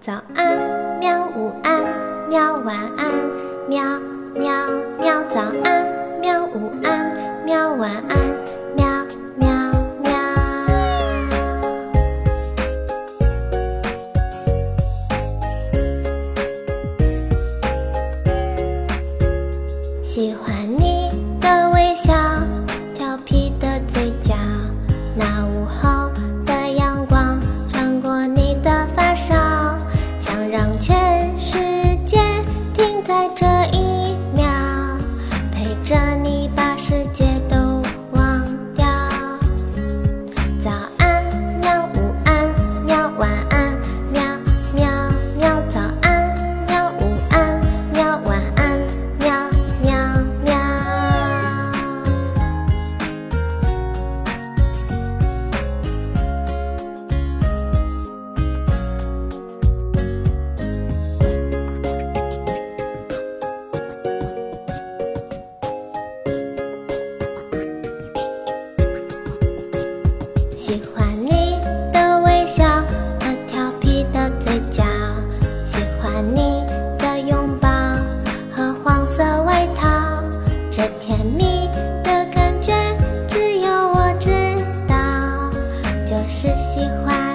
早安，喵！午安，喵！晚安，喵！喵喵！早安，喵！午安，喵！晚安，喵！喵喵！喜欢陪喜欢你的微笑和调皮的嘴角，喜欢你的拥抱和黄色外套，这甜蜜的感觉只有我知道，就是喜欢。